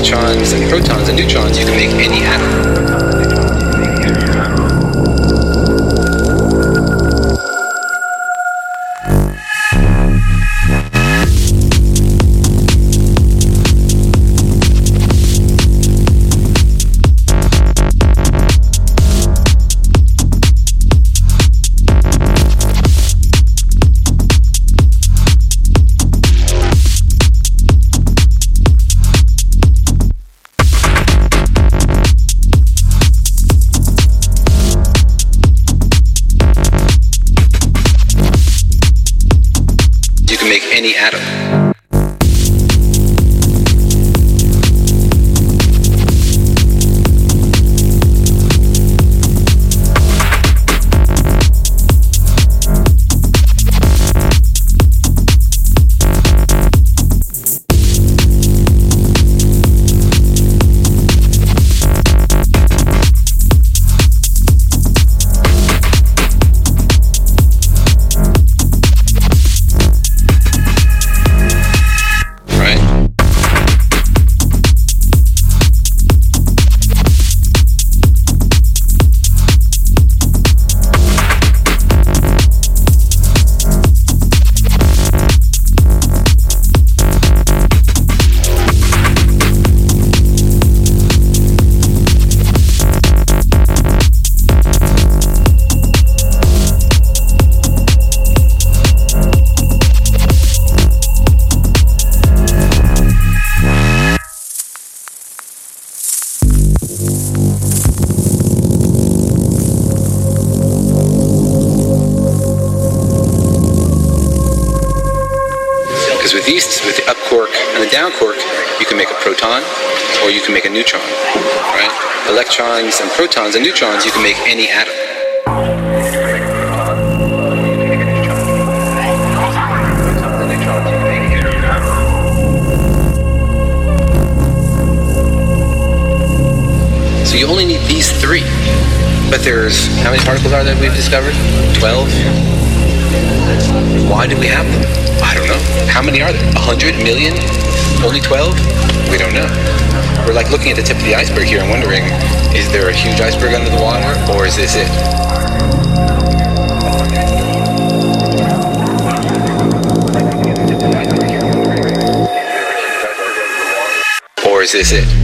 Electrons and protons and neutrons, you can make any atom. We've discovered? 12? Why do we have them? I don't know. How many are there? A hundred million? Only 12? We don't know. We're like looking at the tip of the iceberg here and wondering, is there a huge iceberg under the water or is this it? Or is this it?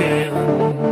oceano.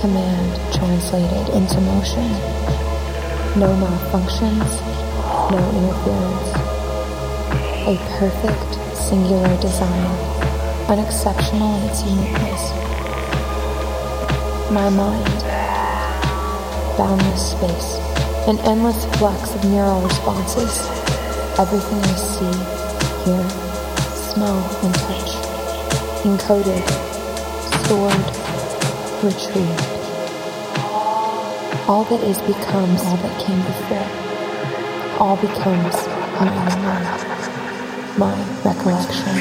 Command translated into motion. No malfunctions, no interference. A perfect, singular design, unexceptional in its uniqueness. My mind, boundless space, an endless flux of neural responses. Everything I see, hear, smell, and touch. Encoded, stored, retrieved. All that is becomes all that came before. All becomes my memory, my recollection.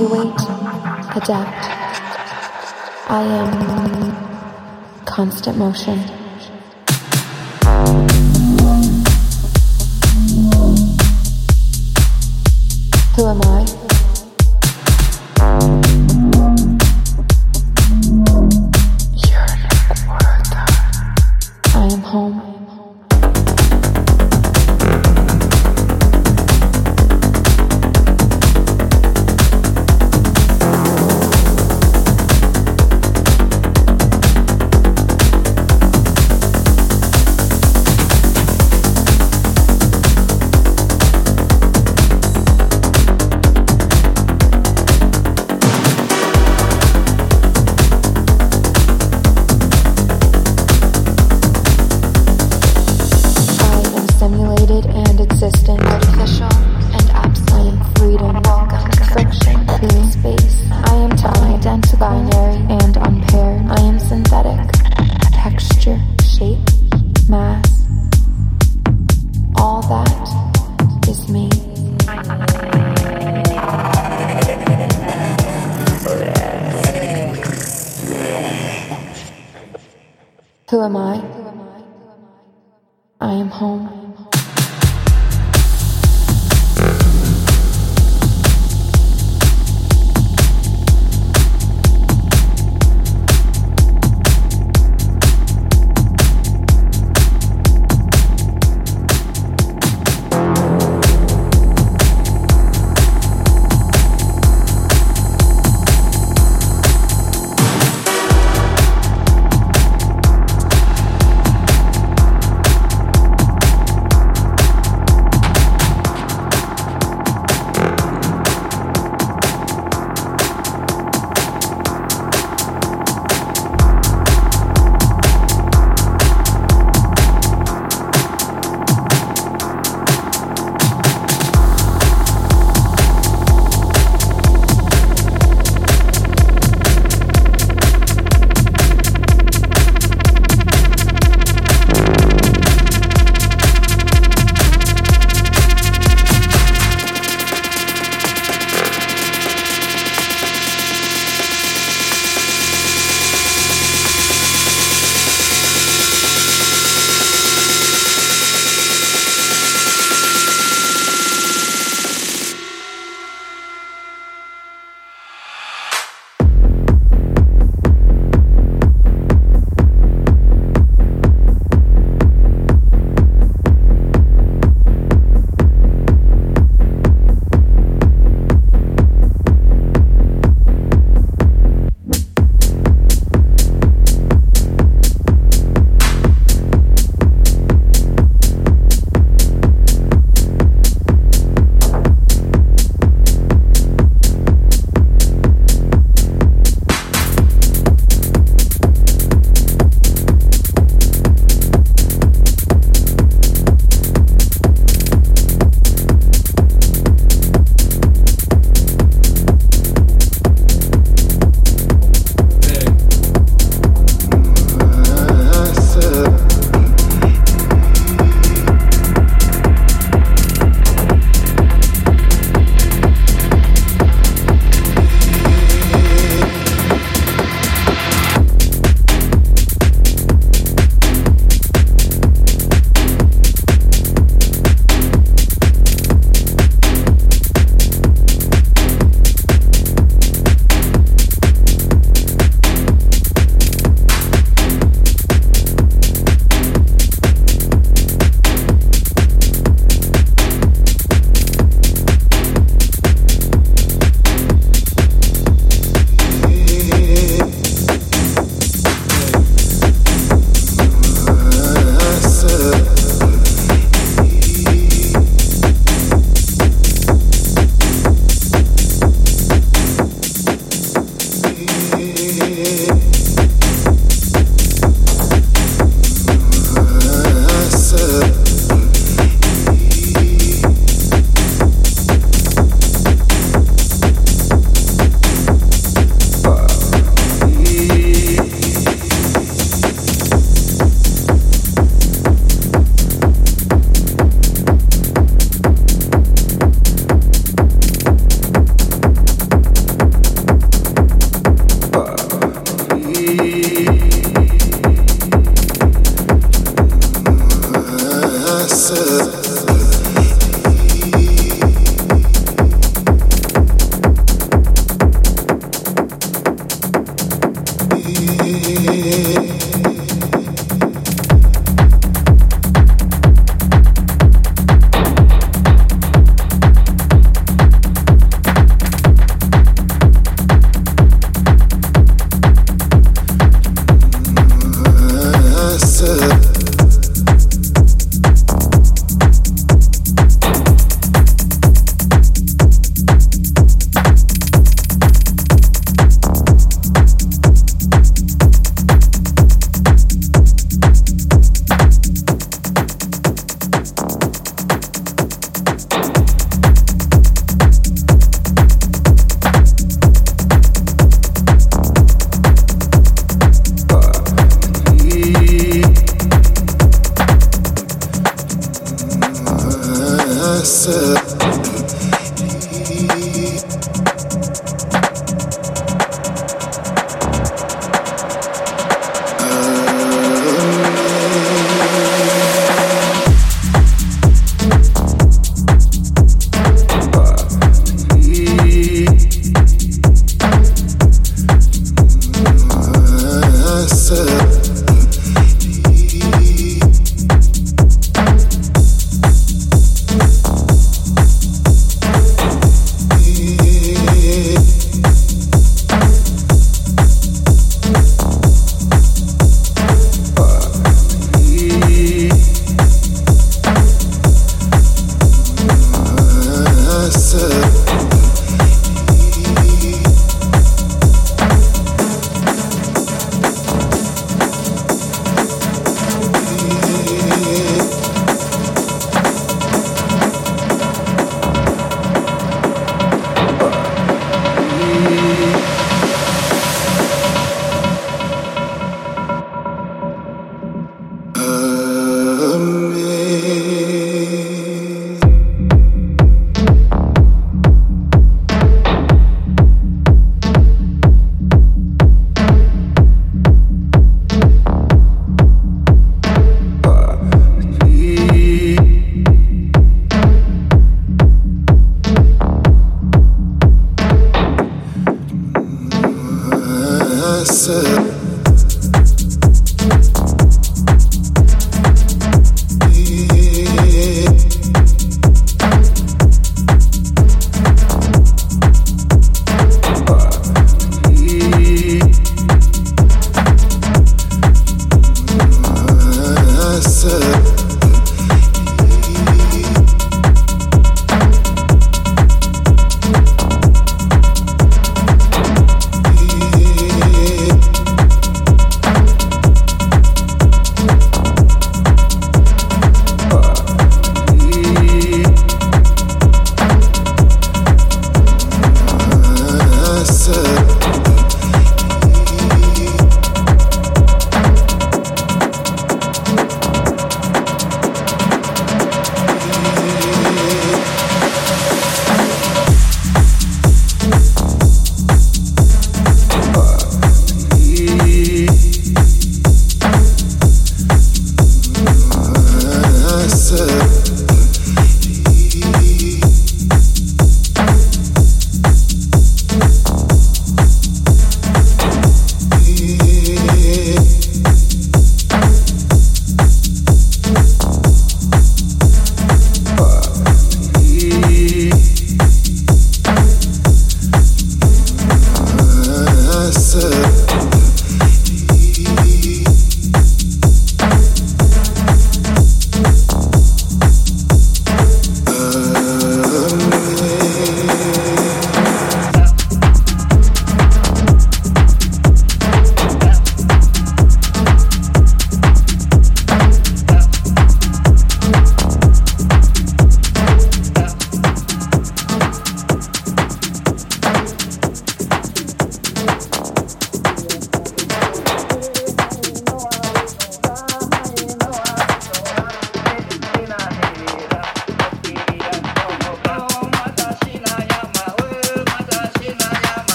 Evaluate, adapt. I am constant motion.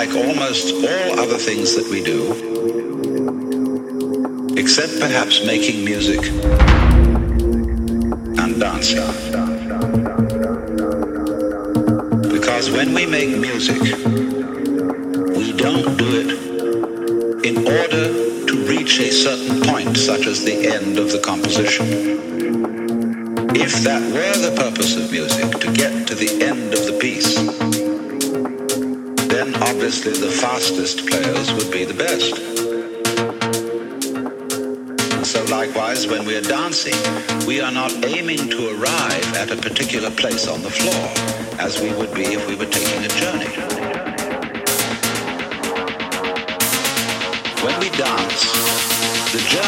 Unlike almost all other things that we do, except perhaps making music and dancing. Because when we make music, we don't do it in order to reach a certain point, such as the end of the composition. If that were the purpose of music, to get to the end of obviously the fastest players would be the best. So likewise, when we are dancing, we are not aiming to arrive at a particular place on the floor, as we would be if we were taking a journey. When we dance, the journey